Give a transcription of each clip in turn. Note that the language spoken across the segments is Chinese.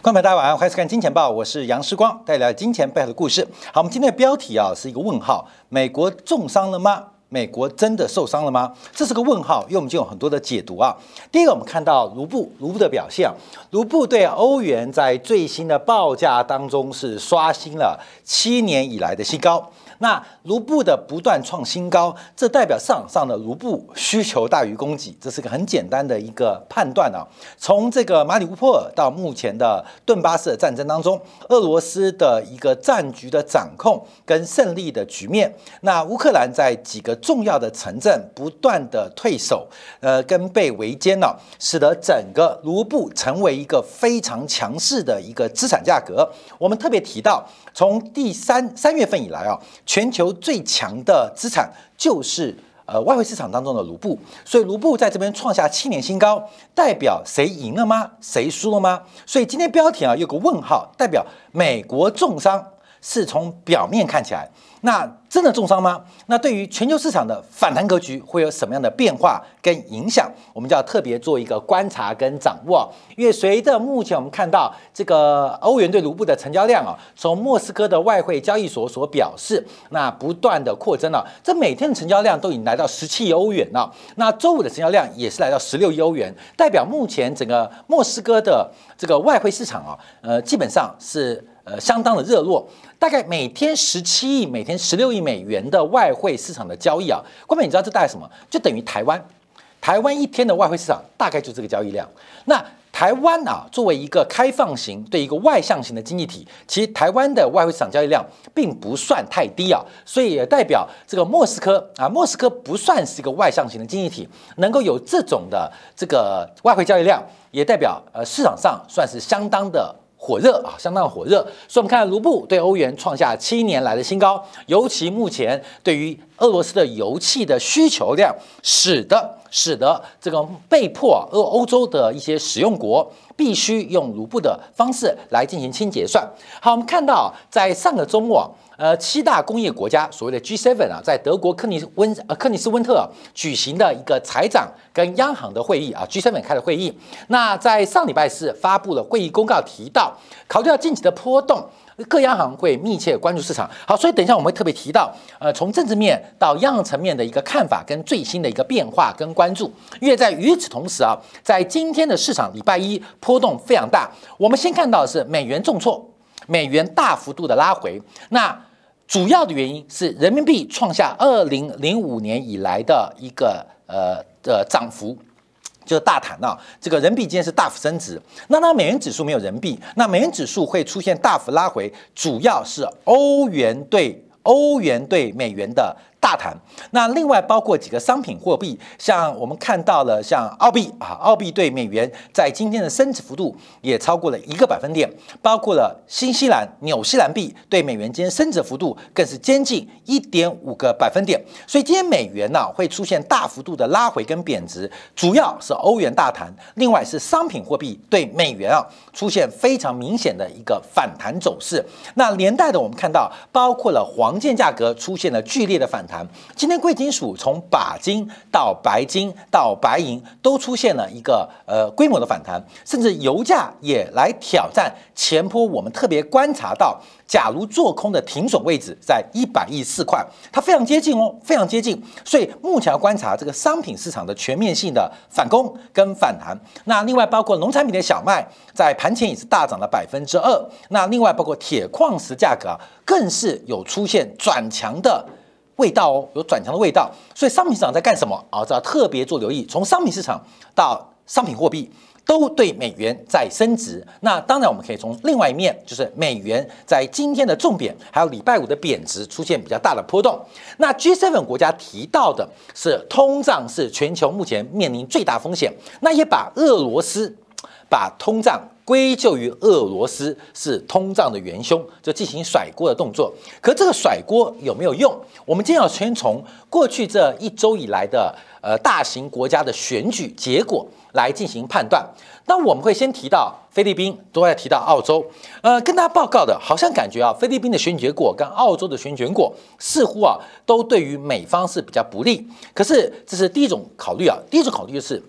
观众朋友大家晚上好，欢迎收看《金钱报》，我是杨世光，带来金钱背后的故事。好，我们今天的标题啊是一个问号：美国重伤了吗？美国真的受伤了吗？这是个问号，因为我们就有很多的解读啊。第一个，我们看到卢布，卢布的表现，卢布对欧元在最新的报价当中是刷新了七年以来的新高。那卢布的不断创新高，这代表市场上的卢布需求大于供给，这是个很简单的一个判断啊。从这个马里乌波尔到目前的顿巴斯的战争当中，俄罗斯的一个战局的掌控跟胜利的局面，那乌克兰在几个重要的城镇不断的退守，呃，跟被围歼了，使得整个卢布成为一个非常强势的一个资产价格。我们特别提到，从第三三月份以来啊。全球最强的资产就是呃外汇市场当中的卢布，所以卢布在这边创下七年新高，代表谁赢了吗？谁输了吗？所以今天标题啊有个问号，代表美国重伤，是从表面看起来。那真的重伤吗？那对于全球市场的反弹格局会有什么样的变化跟影响？我们就要特别做一个观察跟掌握。因为随着目前我们看到这个欧元对卢布的成交量啊，从莫斯科的外汇交易所所表示，那不断的扩增了，这每天的成交量都已经来到十七亿欧元了。那周五的成交量也是来到十六亿欧元，代表目前整个莫斯科的这个外汇市场啊，呃，基本上是。呃，相当的热络，大概每天十七亿、每天十六亿美元的外汇市场的交易啊。关妹，你知道这代表什么？就等于台湾，台湾一天的外汇市场大概就这个交易量。那台湾啊，作为一个开放型、对一个外向型的经济体，其实台湾的外汇市场交易量并不算太低啊。所以也代表这个莫斯科啊，莫斯科不算是一个外向型的经济体，能够有这种的这个外汇交易量，也代表呃市场上算是相当的。火热啊，相当的火热，所以我们看卢布对欧元创下七年来的新高，尤其目前对于俄罗斯的油气的需求量，使得使得这个被迫俄欧洲的一些使用国必须用卢布的方式来进行清结算。好，我们看到在上个周末。呃，七大工业国家所谓的 G7 啊，在德国科尼温呃科尼斯温特举行的一个财长跟央行的会议啊，G7 开的会议。那在上礼拜四发布了会议公告，提到考虑到近期的波动，各央行会密切关注市场。好，所以等一下我们会特别提到，呃，从政治面到央行层面的一个看法跟最新的一个变化跟关注。因为在与此同时啊，在今天的市场礼拜一波动非常大，我们先看到的是美元重挫，美元大幅度的拉回。那主要的原因是人民币创下二零零五年以来的一个呃的涨幅，就是大谈啊，这个人民币今天是大幅升值，那它美元指数没有人民币，那美元指数会出现大幅拉回，主要是欧元对欧元对美元的。大谈，那另外包括几个商品货币，像我们看到了，像澳币啊，澳币对美元在今天的升值幅度也超过了一个百分点，包括了新西兰、纽西兰币对美元今天升值幅度更是接近一点五个百分点，所以今天美元呢会出现大幅度的拉回跟贬值，主要是欧元大谈，另外是商品货币对美元啊出现非常明显的一个反弹走势，那连带的我们看到，包括了黄金价格出现了剧烈的反弹。今天贵金属从钯金到白金到白银都出现了一个呃规模的反弹，甚至油价也来挑战前坡。我们特别观察到，假如做空的停损位置在一百亿四块，它非常接近哦，非常接近。所以目前要观察这个商品市场的全面性的反攻跟反弹。那另外包括农产品的小麦在盘前也是大涨了百分之二。那另外包括铁矿石价格更是有出现转强的。味道哦，有转强的味道，所以商品市场在干什么啊？这要特别做留意。从商品市场到商品货币都对美元在升值。那当然，我们可以从另外一面，就是美元在今天的重贬，还有礼拜五的贬值出现比较大的波动。那 G7 国家提到的是通胀是全球目前面临最大风险，那也把俄罗斯把通胀。归咎于俄罗斯是通胀的元凶，就进行甩锅的动作。可这个甩锅有没有用？我们今天要先从过去这一周以来的呃大型国家的选举结果来进行判断。那我们会先提到菲律宾，都在提到澳洲。呃，跟大家报告的，好像感觉啊，菲律宾的选举结果跟澳洲的选举结果似乎啊都对于美方是比较不利。可是这是第一种考虑啊，第一种考虑就是。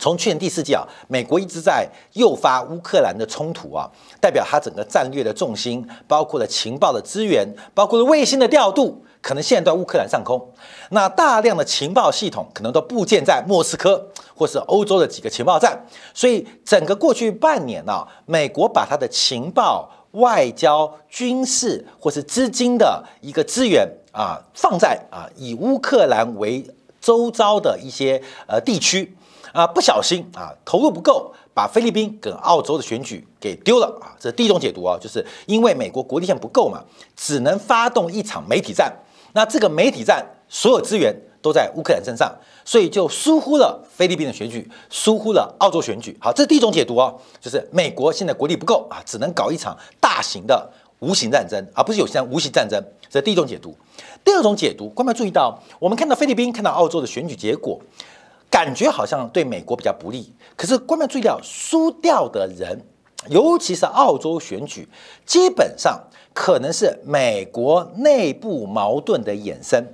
从去年第四季啊，美国一直在诱发乌克兰的冲突啊，代表它整个战略的重心，包括了情报的资源，包括了卫星的调度，可能现在在乌克兰上空。那大量的情报系统可能都部建在莫斯科或是欧洲的几个情报站，所以整个过去半年呢，美国把它的情报、外交、军事或是资金的一个资源啊，放在啊以乌克兰为周遭的一些呃地区。啊，不小心啊，投入不够，把菲律宾跟澳洲的选举给丢了啊！这是第一种解读啊，就是因为美国国力线不够嘛，只能发动一场媒体战。那这个媒体战所有资源都在乌克兰身上，所以就疏忽了菲律宾的选举，疏忽了澳洲选举。好，这是第一种解读哦，就是美国现在国力不够啊，只能搞一场大型的无形战争，而不是有形无形战争。这是第一种解读。第二种解读，观众注意到，我们看到菲律宾，看到澳洲的选举结果。感觉好像对美国比较不利，可是关键注意到输掉的人，尤其是澳洲选举，基本上可能是美国内部矛盾的衍生。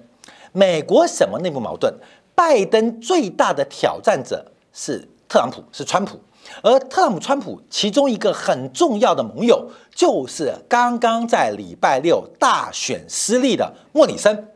美国什么内部矛盾？拜登最大的挑战者是特朗普，是川普，而特朗普、川普其中一个很重要的盟友，就是刚刚在礼拜六大选失利的莫里森。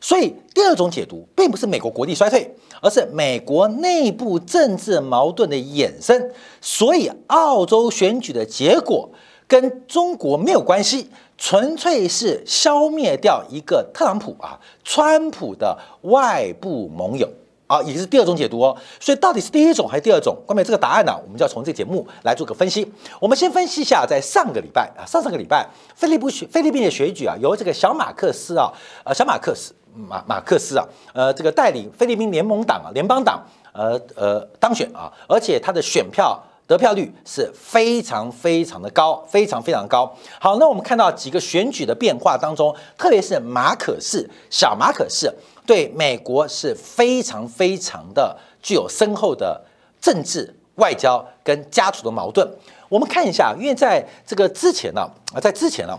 所以第二种解读，并不是美国国力衰退。而是美国内部政治矛盾的衍生，所以澳洲选举的结果跟中国没有关系，纯粹是消灭掉一个特朗普啊，川普的外部盟友啊，也是第二种解读哦。所以到底是第一种还是第二种？关于这个答案呢，我们就要从这节目来做个分析。我们先分析一下，在上个礼拜啊，上上个礼拜，菲利宾菲律宾的选举啊，由这个小马克思啊，呃，小马克思。马马克思啊，呃，这个带领菲律宾联盟党啊，联邦党，呃呃当选啊，而且他的选票得票率是非常非常的高，非常非常高。好，那我们看到几个选举的变化当中，特别是马可士小马可士对美国是非常非常的具有深厚的政治、外交跟家族的矛盾。我们看一下，因为在这个之前呢，啊，在之前呢。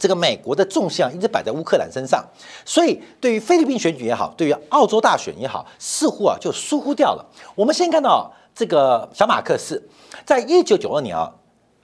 这个美国的重心一直摆在乌克兰身上，所以对于菲律宾选举也好，对于澳洲大选也好，似乎啊就疏忽掉了。我们先看到这个小马克思，在一九九二年啊，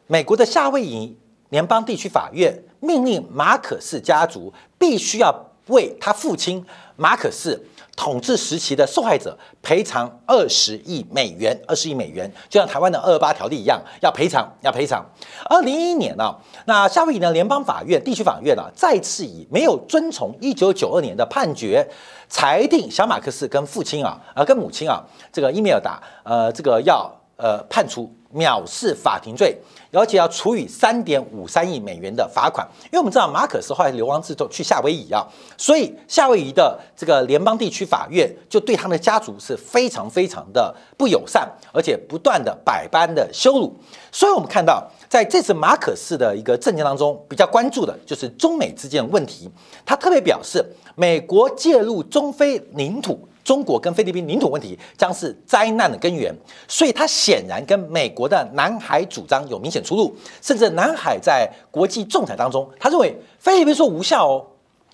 美国的夏威夷联邦地区法院命令马可斯家族必须要为他父亲马可斯。统治时期的受害者赔偿二十亿美元，二十亿美元，就像台湾的二二八条例一样，要赔偿，要赔偿。二零一一年呢，那夏威夷的联邦法院、地区法院呢，再次以没有遵从一九九二年的判决，裁定小马克思跟父亲啊，呃，跟母亲啊，这个伊米尔达，呃，这个要呃判处。藐视法庭罪，而且要处以三点五三亿美元的罚款。因为我们知道马可斯后来流亡之后去夏威夷啊，所以夏威夷的这个联邦地区法院就对他们的家族是非常非常的不友善，而且不断的百般的羞辱。所以我们看到在这次马可斯的一个政见当中，比较关注的就是中美之间的问题。他特别表示，美国介入中非领土。中国跟菲律宾领土问题将是灾难的根源，所以它显然跟美国的南海主张有明显出入，甚至南海在国际仲裁当中，他认为菲律宾说无效哦，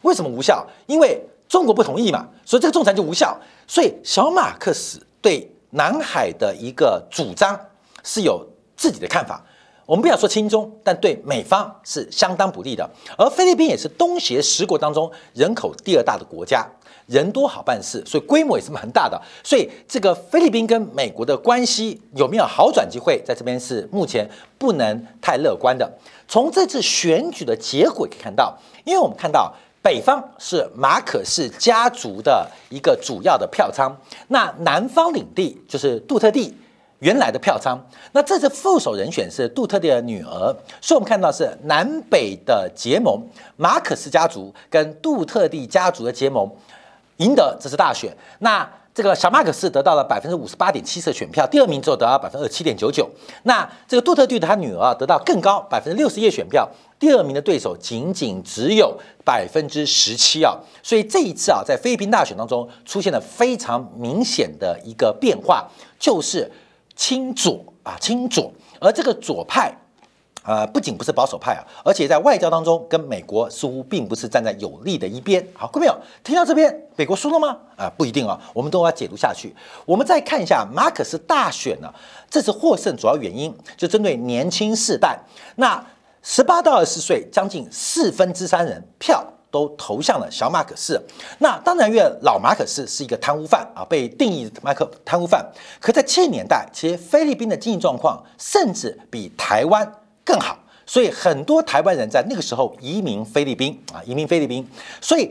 为什么无效？因为中国不同意嘛，所以这个仲裁就无效。所以小马克思对南海的一个主张是有自己的看法。我们不要说轻中，但对美方是相当不利的。而菲律宾也是东协十国当中人口第二大的国家。人多好办事，所以规模也是蛮大的。所以这个菲律宾跟美国的关系有没有好转机会，在这边是目前不能太乐观的。从这次选举的结果可以看到，因为我们看到北方是马可氏家族的一个主要的票仓，那南方领地就是杜特地原来的票仓。那这次副手人选是杜特地的女儿，所以我们看到是南北的结盟，马可斯家族跟杜特地家族的结盟。赢得这次大选，那这个小马克斯得到了百分之五十八点七四的选票，第二名之后得到百分之二七点九九。那这个杜特地的他女儿得到更高百分之六十一选票，第二名的对手仅仅只有百分之十七啊。所以这一次啊，在菲律宾大选当中出现了非常明显的一个变化，就是亲左啊亲左，而这个左派呃，不仅不是保守派啊，而且在外交当中跟美国似乎并不是站在有利的一边。好，各位朋友听到这边，美国输了吗？啊，不一定啊，我们都要解读下去。我们再看一下马可斯大选呢，这次获胜主要原因就针对年轻世代，那十八到二十岁，将近四分之三人票都投向了小马可斯。那当然，因为老马可斯是一个贪污犯啊，被定义马可贪污犯。可在七十年代，其实菲律宾的经济状况甚至比台湾。更好，所以很多台湾人在那个时候移民菲律宾啊，移民菲律宾。所以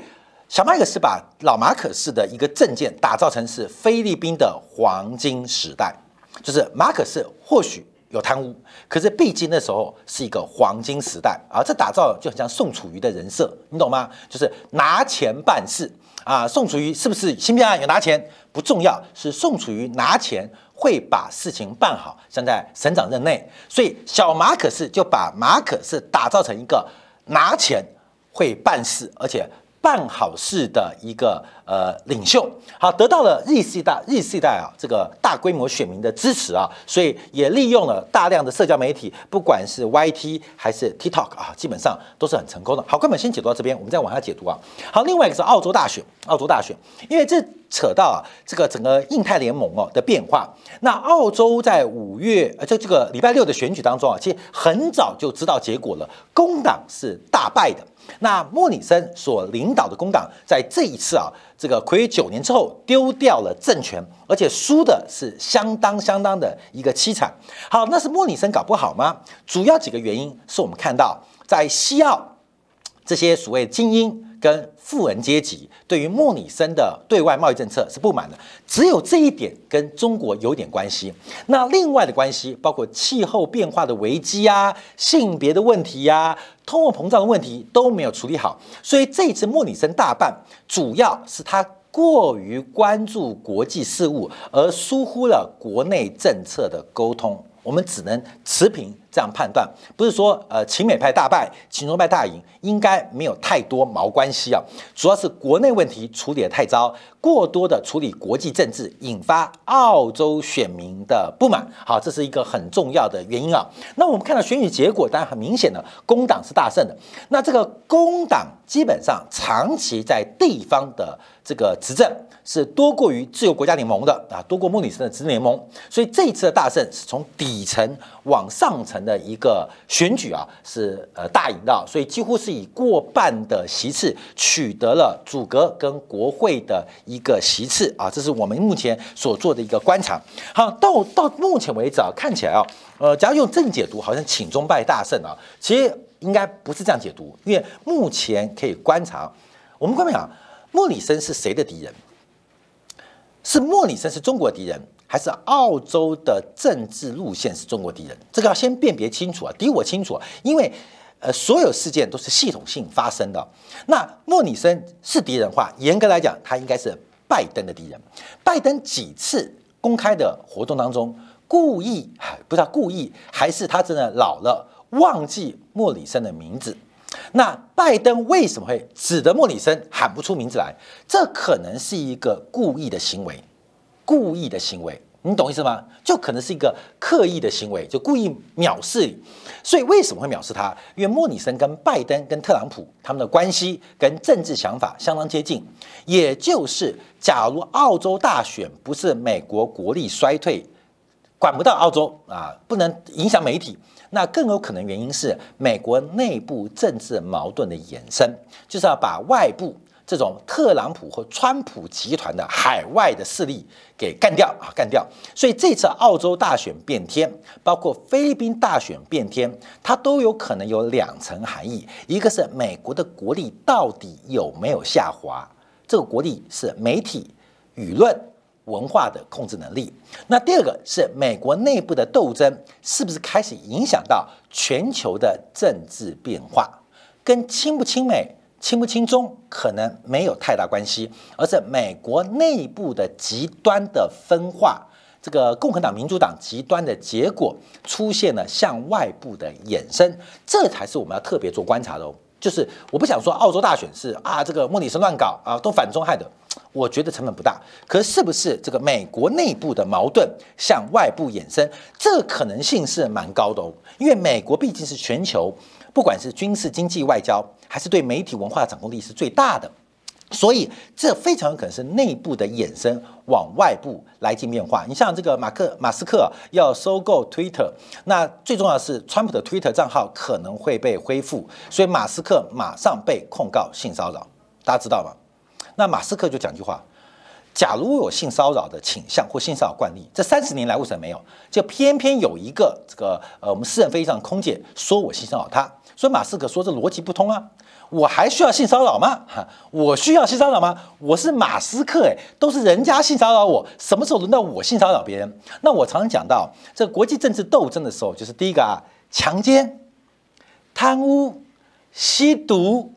小马可是把老马可斯的一个证件打造成是菲律宾的黄金时代，就是马可斯或许有贪污，可是毕竟那时候是一个黄金时代啊，这打造就很像宋楚瑜的人设，你懂吗？就是拿钱办事啊。宋楚瑜是不是芯片案有拿钱不重要，是宋楚瑜拿钱。会把事情办好，像在省长任内，所以小马可是就把马可是打造成一个拿钱会办事，而且。办好事的一个呃领袖，好得到了日系大日系代啊这个大规模选民的支持啊，所以也利用了大量的社交媒体，不管是 YT 还是 TikTok 啊，基本上都是很成功的。好，哥们先解读到这边，我们再往下解读啊。好，另外一个是澳洲大选，澳洲大选，因为这扯到啊这个整个印太联盟哦的变化。那澳洲在五月呃，在这个礼拜六的选举当中啊，其实很早就知道结果了，工党是大败的。那莫里森所领导的工党在这一次啊，这个魁九年之后丢掉了政权，而且输的是相当相当的一个凄惨。好，那是莫里森搞不好吗？主要几个原因是我们看到在西澳这些所谓精英。跟富人阶级对于莫里森的对外贸易政策是不满的，只有这一点跟中国有点关系。那另外的关系包括气候变化的危机啊、性别的问题呀、通货膨胀的问题都没有处理好，所以这一次莫里森大败，主要是他过于关注国际事务，而疏忽了国内政策的沟通。我们只能持平这样判断，不是说呃秦美派大败，秦中派大赢，应该没有太多毛关系啊。主要是国内问题处理的太糟，过多的处理国际政治，引发澳洲选民的不满。好，这是一个很重要的原因啊。那我们看到选举结果，当然很明显的，工党是大胜的。那这个工党基本上长期在地方的这个执政。是多过于自由国家联盟的啊，多过莫里森的执政联盟，所以这一次的大胜是从底层往上层的一个选举啊，是呃大赢的，所以几乎是以过半的席次取得了组阁跟国会的一个席次啊，这是我们目前所做的一个观察。好，到到目前为止啊，看起来啊，呃，假如用正解读，好像请中败大胜啊，其实应该不是这样解读，因为目前可以观察，我们观众啊，莫里森是谁的敌人？是莫里森是中国敌人，还是澳洲的政治路线是中国敌人？这个要先辨别清楚啊，敌我清楚。因为呃，所有事件都是系统性发生的。那莫里森是敌人的话，严格来讲，他应该是拜登的敌人。拜登几次公开的活动当中，故意不知道故意还是他真的老了，忘记莫里森的名字。那拜登为什么会指着莫里森喊不出名字来？这可能是一个故意的行为，故意的行为，你懂意思吗？就可能是一个刻意的行为，就故意藐视。所以为什么会藐视他？因为莫里森跟拜登跟特朗普他们的关系跟政治想法相当接近，也就是假如澳洲大选不是美国国力衰退，管不到澳洲啊，不能影响媒体。那更有可能原因是美国内部政治矛盾的衍生，就是要把外部这种特朗普和川普集团的海外的势力给干掉啊，干掉。所以这次澳洲大选变天，包括菲律宾大选变天，它都有可能有两层含义：一个是美国的国力到底有没有下滑，这个国力是媒体舆论。文化的控制能力。那第二个是美国内部的斗争，是不是开始影响到全球的政治变化？跟亲不亲美、亲不亲中可能没有太大关系，而是美国内部的极端的分化，这个共和党、民主党极端的结果出现了向外部的衍生，这才是我们要特别做观察的哦。就是我不想说澳洲大选是啊，这个莫里森乱搞啊，都反中害的。我觉得成本不大。可是不是这个美国内部的矛盾向外部衍生，这可能性是蛮高的哦。因为美国毕竟是全球，不管是军事、经济、外交，还是对媒体文化的掌控力是最大的。所以，这非常有可能是内部的衍生往外部来进变化。你像这个马克马斯克要收购 Twitter，那最重要的是，川普的 Twitter 账号可能会被恢复，所以马斯克马上被控告性骚扰。大家知道吗？那马斯克就讲句话：，假如有性骚扰的倾向或性骚扰惯例，这三十年来为什么没有？就偏偏有一个这个呃，我们私人飞机上空姐说我性骚扰他，所以马斯克说这逻辑不通啊。我还需要性骚扰吗？哈，我需要性骚扰吗？我是马斯克，诶，都是人家性骚扰我，什么时候轮到我性骚扰别人？那我常常讲到这个国际政治斗争的时候，就是第一个啊，强奸、贪污、吸毒、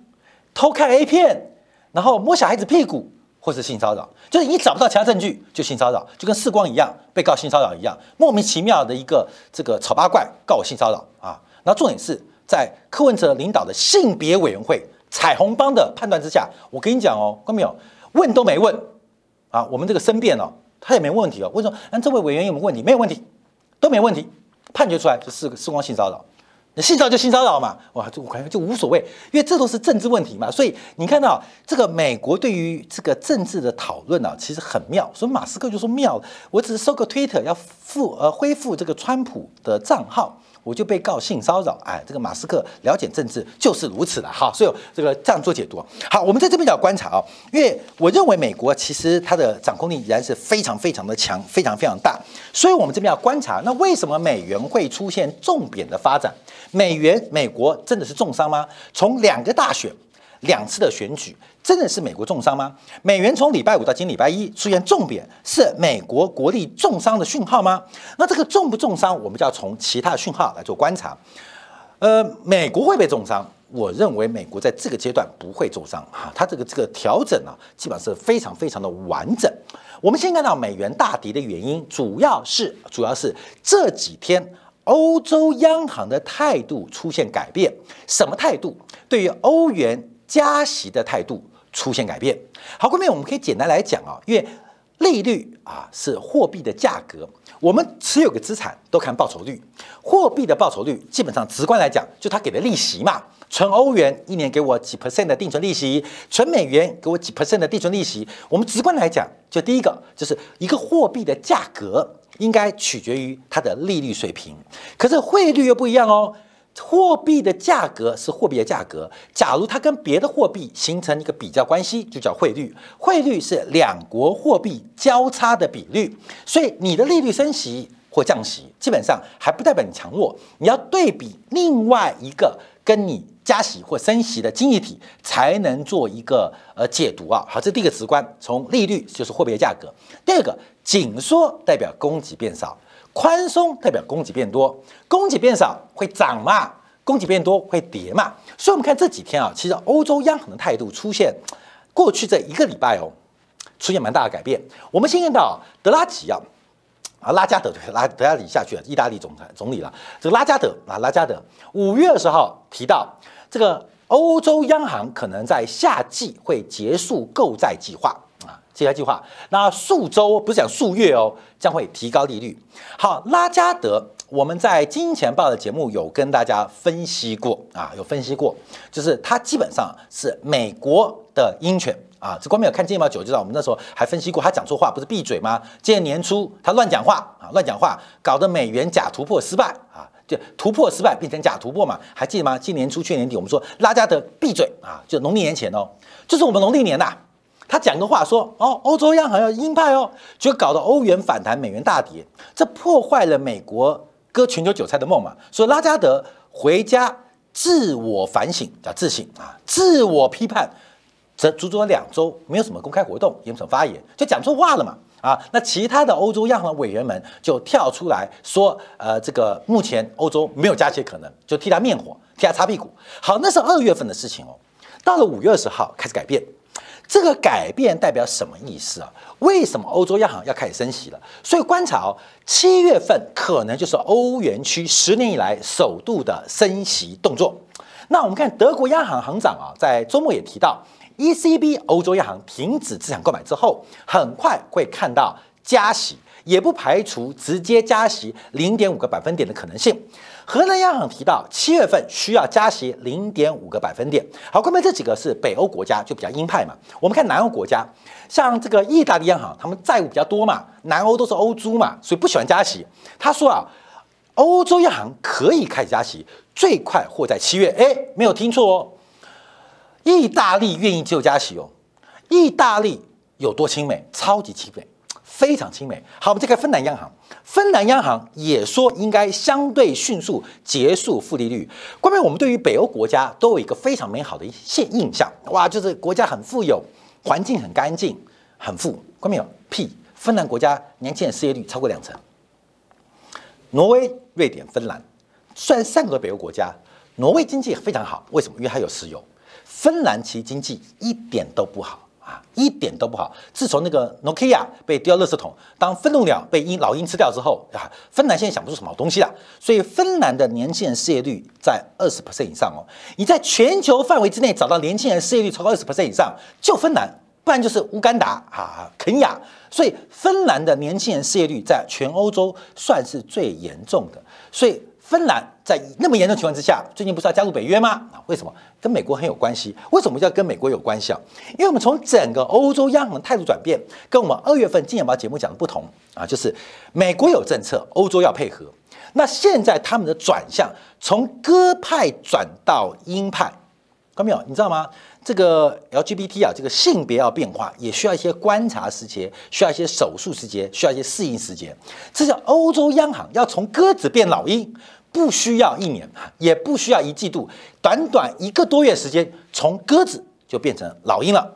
偷看 A 片，然后摸小孩子屁股，或是性骚扰，就是你找不到其他证据就性骚扰，就跟世光一样被告性骚扰一样，莫名其妙的一个这个丑八怪告我性骚扰啊。那重点是。在柯文哲领导的性别委员会彩虹帮的判断之下，我跟你讲哦，看到没有？问都没问啊！我们这个申辩哦，他也没问题哦。为什么？那这位委员有没有问题？没有问题，都没问题。判决出来就是个视光性骚扰，那性骚扰就性骚扰嘛，哇，就我感觉就无所谓，因为这都是政治问题嘛。所以你看到这个美国对于这个政治的讨论呢，其实很妙。所以马斯克就说妙，我只是收个 Twitter 要复呃恢复这个川普的账号。我就被告性骚扰，哎，这个马斯克了解政治就是如此了，好，所以这个这样做解读。好，我们在这边要观察啊，因为我认为美国其实它的掌控力依然是非常非常的强，非常非常大，所以我们这边要观察，那为什么美元会出现重贬的发展？美元美国真的是重伤吗？从两个大选。两次的选举真的是美国重伤吗？美元从礼拜五到今礼拜一出现重贬，是美国国力重伤的讯号吗？那这个重不重伤，我们就要从其他的讯号来做观察。呃，美国会被重伤，我认为美国在这个阶段不会重伤哈，它这个这个调整啊，基本上是非常非常的完整。我们先看到美元大跌的原因，主要是主要是这几天欧洲央行的态度出现改变，什么态度？对于欧元。加息的态度出现改变。好，后面我们可以简单来讲啊，因为利率啊是货币的价格，我们持有个资产都看报酬率，货币的报酬率基本上直观来讲，就它给的利息嘛。存欧元一年给我几 percent 的定存利息，存美元给我几 percent 的定存利息。我们直观来讲，就第一个就是一个货币的价格应该取决于它的利率水平，可是汇率又不一样哦。货币的价格是货币的价格。假如它跟别的货币形成一个比较关系，就叫汇率。汇率是两国货币交叉的比率。所以你的利率升息或降息，基本上还不代表你强弱。你要对比另外一个跟你加息或升息的经济体，才能做一个呃解读啊。好，这第一个直观，从利率就是货币的价格。第二个，紧缩代表供给变少。宽松代表供给变多，供给变少会涨嘛？供给变多会跌嘛？所以，我们看这几天啊，其实欧洲央行的态度出现，过去这一个礼拜哦，出现蛮大的改变。我们先看到德拉吉啊，啊拉加德 拉德拉里下去了，意大利总裁总理了。这个拉加德啊，拉加德五月二十号提到，这个欧洲央行可能在夏季会结束购债计划。这条计划，那数周不是讲数月哦，将会提高利率。好，拉加德，我们在金钱报的节目有跟大家分析过啊，有分析过，就是他基本上是美国的鹰犬啊。这光没有看金钱报九就知道，我们那时候还分析过，他讲错话不是闭嘴吗？今年年初他乱讲话啊，乱讲话，搞得美元假突破失败啊，就突破失败变成假突破嘛，还记得吗？今年初去年底我们说拉加德闭嘴啊，就农历年前哦，就是我们农历年呐。他讲个话说哦，欧洲央行要鹰派哦，就搞得欧元反弹，美元大跌，这破坏了美国割全球韭菜的梦嘛。所以拉加德回家自我反省，叫自省啊，自我批判，这足足两周没有什么公开活动，也没什么发言，就讲错话了嘛啊。那其他的欧洲央行委员们就跳出来说，呃，这个目前欧洲没有加息可能，就替他灭火，替他擦屁股。好，那是二月份的事情哦，到了五月二十号开始改变。这个改变代表什么意思啊？为什么欧洲央行要开始升息了？所以观察哦，七月份可能就是欧元区十年以来首度的升息动作。那我们看德国央行行长啊，在周末也提到，ECB 欧洲央行停止资产购买之后，很快会看到加息，也不排除直接加息零点五个百分点的可能性。荷兰央行提到，七月份需要加息零点五个百分点。好，关键这几个是北欧国家，就比较鹰派嘛。我们看南欧国家，像这个意大利央行，他们债务比较多嘛，南欧都是欧租嘛，所以不喜欢加息。他说啊，欧洲央行可以开始加息，最快或在七月。哎，没有听错哦，意大利愿意接受加息哦。意大利有多亲美？超级亲美。非常亲美。好，我们再看芬兰央行，芬兰央行也说应该相对迅速结束负利率。关于我们对于北欧国家都有一个非常美好的现印象，哇，就是国家很富有，环境很干净，很富。关没有屁，芬兰国家年轻人失业率超过两成。挪威、瑞典、芬兰虽然三个北欧国家，挪威经济非常好，为什么？因为它有石油。芬兰其经济一点都不好。啊，一点都不好。自从那个 Nokia 被丢到垃圾桶，当愤怒鸟被鹰老鹰吃掉之后啊，芬兰现在想不出什么好东西了。所以芬兰的年轻人失业率在二十 percent 以上哦。你在全球范围之内找到年轻人失业率超过二十 percent 以上，就芬兰，不然就是乌干达啊、肯亚。所以芬兰的年轻人失业率在全欧洲算是最严重的。所以。芬兰在那么严重情况之下，最近不是要加入北约吗？啊，为什么？跟美国很有关系。为什么要跟美国有关系啊？因为我们从整个欧洲央行的态度转变，跟我们二月份《金钱报》节目讲的不同啊，就是美国有政策，欧洲要配合。那现在他们的转向从鸽派转到鹰派，看到没有？你知道吗？这个 LGBT 啊，这个性别要变化，也需要一些观察时间，需要一些手术时间，需要一些适应时间。这叫欧洲央行要从鸽子变老鹰。不需要一年，也不需要一季度，短短一个多月时间，从鸽子就变成老鹰了。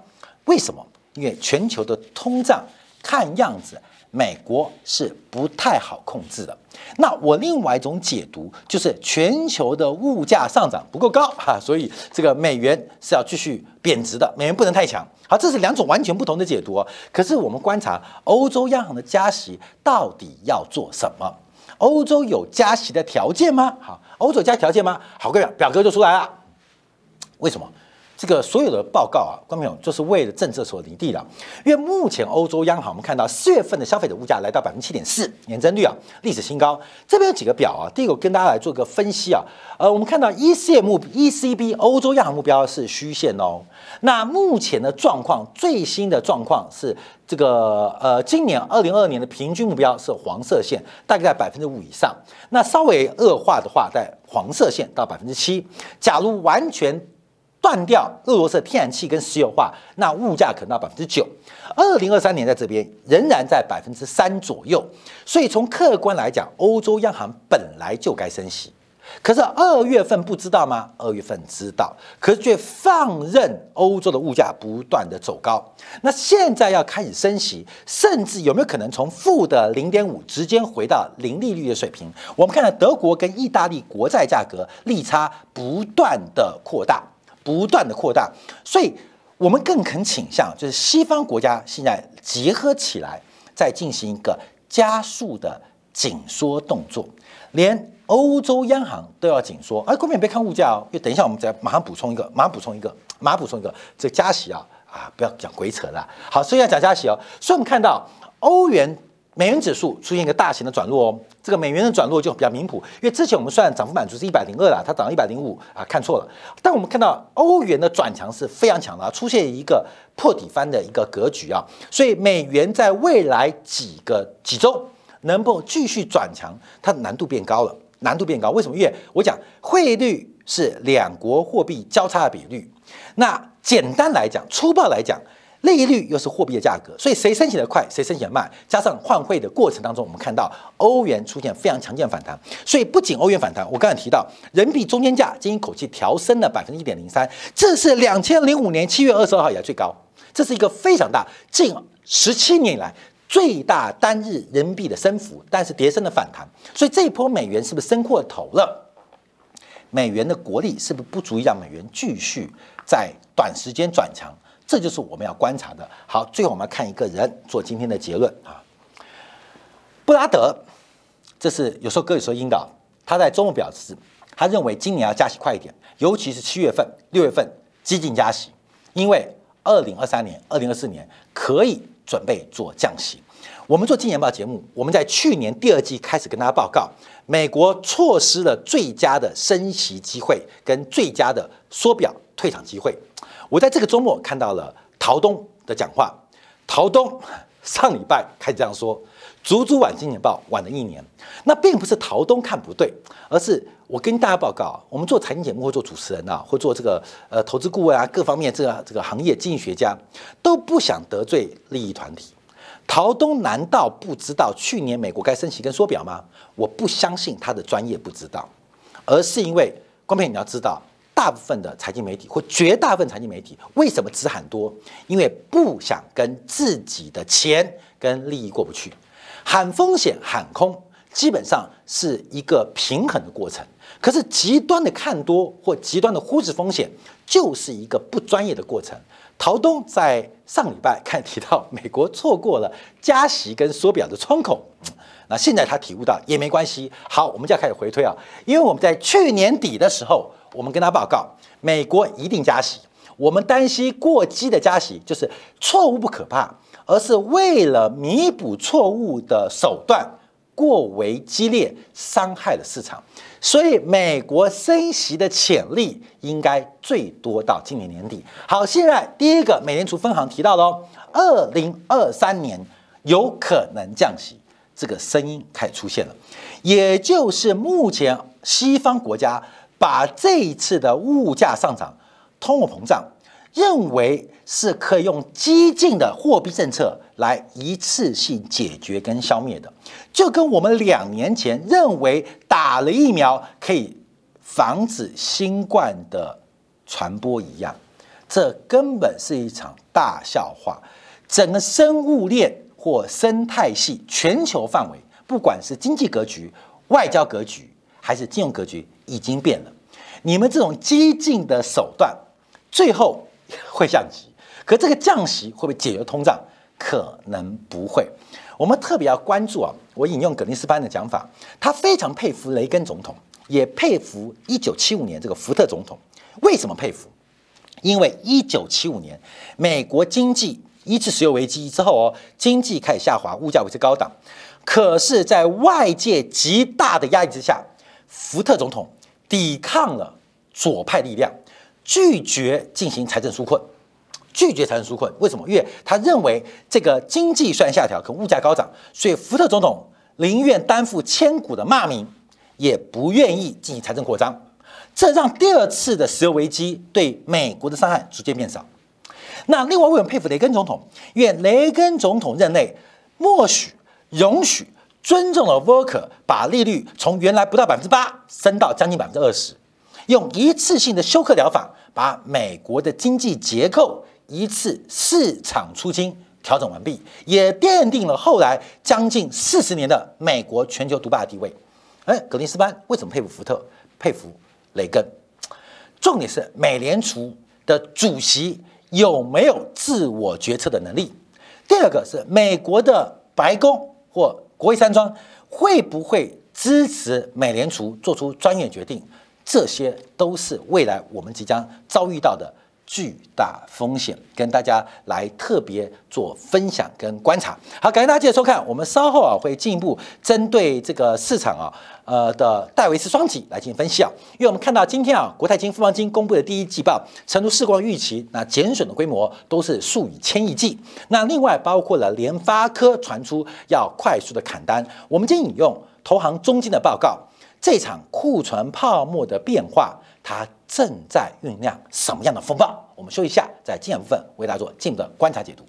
为什么？因为全球的通胀看样子，美国是不太好控制的。那我另外一种解读就是，全球的物价上涨不够高 哈，所以这个美元是要继续贬值的，美元不能太强。好，这是两种完全不同的解读。可是我们观察欧洲央行的加息到底要做什么？欧洲有加息的条件吗？好，欧洲加条件吗？好，各位表格就出来了。为什么？这个所有的报告啊，观众朋友就是为了政策所拟定的。因为目前欧洲央行，我们看到四月份的消费者物价来到百分之七点四，年增率啊历史新高。这边有几个表啊，第一个跟大家来做个分析啊。呃，我们看到 ECB 目 ECB 欧洲央行目标是虚线哦。那目前的状况，最新的状况是这个呃，今年二零二二年的平均目标是黄色线，大概在百分之五以上。那稍微恶化的话，在黄色线到百分之七。假如完全断掉俄罗斯天然气跟石油化，那物价可能到百分之九。二零二三年在这边仍然在百分之三左右，所以从客观来讲，欧洲央行本来就该升息。可是二月份不知道吗？二月份知道，可是却放任欧洲的物价不断的走高。那现在要开始升息，甚至有没有可能从负的零点五直接回到零利率的水平？我们看到德国跟意大利国债价格利差不断的扩大。不断的扩大，所以我们更肯倾向，就是西方国家现在结合起来，在进行一个加速的紧缩动作，连欧洲央行都要紧缩。哎，各位别看物价哦，因为等一下我们再马上补充一个，马上补充一个，马上补充一个，这加息啊啊，不要讲鬼扯了。好，所以要讲加息哦。所以我们看到欧元。美元指数出现一个大型的转弱哦，这个美元的转弱就比较明谱，因为之前我们算涨幅满足是一百零二了，它涨到一百零五啊，看错了。但我们看到欧元的转强是非常强的，出现一个破底翻的一个格局啊，所以美元在未来几个几周能否继续转强，它的难度变高了，难度变高。为什么？因为我讲汇率是两国货币交叉的比率，那简单来讲，粗暴来讲。利率又是货币的价格，所以谁升息的快，谁升息的慢。加上换汇的过程当中，我们看到欧元出现非常强劲反弹。所以不仅欧元反弹，我刚才提到人民币中间价经一口气调升了百分之一点零三，这是两千零五年七月二十二号以来最高，这是一个非常大，近十七年以来最大单日人民币的升幅，但是跌升的反弹。所以这一波美元是不是升过头了？美元的国力是不是不足以让美元继续在短时间转强？这就是我们要观察的。好，最后我们要看一个人做今天的结论啊。布拉德，这是有时候歌有时候引导，他在周末表示，他认为今年要加息快一点，尤其是七月份、六月份激进加息，因为二零二三年、二零二四年可以准备做降息。我们做金钱报节目，我们在去年第二季开始跟大家报告，美国错失了最佳的升息机会跟最佳的缩表退场机会。我在这个周末看到了陶东的讲话，陶东 上礼拜开始这样说，足足晚金钱报晚了一年。那并不是陶东看不对，而是我跟大家报告，我们做财经节目或做主持人啊，或做这个呃投资顾问啊，各方面这个这个行业经济学家都不想得罪利益团体。陶东难道不知道去年美国该升息跟缩表吗？我不相信他的专业不知道，而是因为光片你要知道，大部分的财经媒体或绝大部分财经媒体为什么只喊多？因为不想跟自己的钱跟利益过不去，喊风险喊空，基本上是一个平衡的过程。可是极端的看多或极端的忽视风险，就是一个不专业的过程。陶东在上礼拜看提到，美国错过了加息跟缩表的窗口，那现在他体悟到也没关系。好，我们就要开始回推啊，因为我们在去年底的时候，我们跟他报告，美国一定加息，我们担心过激的加息，就是错误不可怕，而是为了弥补错误的手段。过为激烈，伤害了市场，所以美国升息的潜力应该最多到今年年底。好，现在第一个美联储分行提到喽，二零二三年有可能降息，这个声音开始出现了，也就是目前西方国家把这一次的物价上涨、通货膨胀。认为是可以用激进的货币政策来一次性解决跟消灭的，就跟我们两年前认为打了疫苗可以防止新冠的传播一样，这根本是一场大笑话。整个生物链或生态系全球范围，不管是经济格局、外交格局还是金融格局，已经变了。你们这种激进的手段，最后。会降息，可这个降息会不会解决通胀？可能不会。我们特别要关注啊！我引用葛林斯潘的讲法，他非常佩服雷根总统，也佩服一九七五年这个福特总统。为什么佩服？因为一九七五年美国经济一次石油危机之后哦，经济开始下滑，物价维持高档。可是，在外界极大的压力之下，福特总统抵抗了左派力量。拒绝进行财政纾困，拒绝财政纾困，为什么？因为他认为这个经济虽然下调，可物价高涨，所以福特总统宁愿担负千古的骂名，也不愿意进行财政扩张。这让第二次的石油危机对美国的伤害逐渐变少。那另外，为什么佩服雷根总统？因为雷根总统任内默许、容许、尊重了 v 克，把利率从原来不到百分之八升到将近百分之二十。用一次性的休克疗法，把美国的经济结构一次市场出清调整完毕，也奠定了后来将近四十年的美国全球独霸的地位。哎，格林斯潘为什么佩服福特、佩服雷根？重点是美联储的主席有没有自我决策的能力？第二个是美国的白宫或国会山庄会不会支持美联储做出专业决定？这些都是未来我们即将遭遇到的巨大风险，跟大家来特别做分享跟观察。好，感谢大家继续收看，我们稍后啊会进一步针对这个市场啊，呃的戴维斯双击来进行分析啊。因为我们看到今天啊，国泰金、富邦金公布的第一季报，成都市光预期，那减损的规模都是数以千亿计。那另外包括了联发科传出要快速的砍单，我们今天引用投行中金的报告。这场库存泡沫的变化，它正在酝酿什么样的风暴？我们休息一下，在经验部分为大家做进一步的观察解读。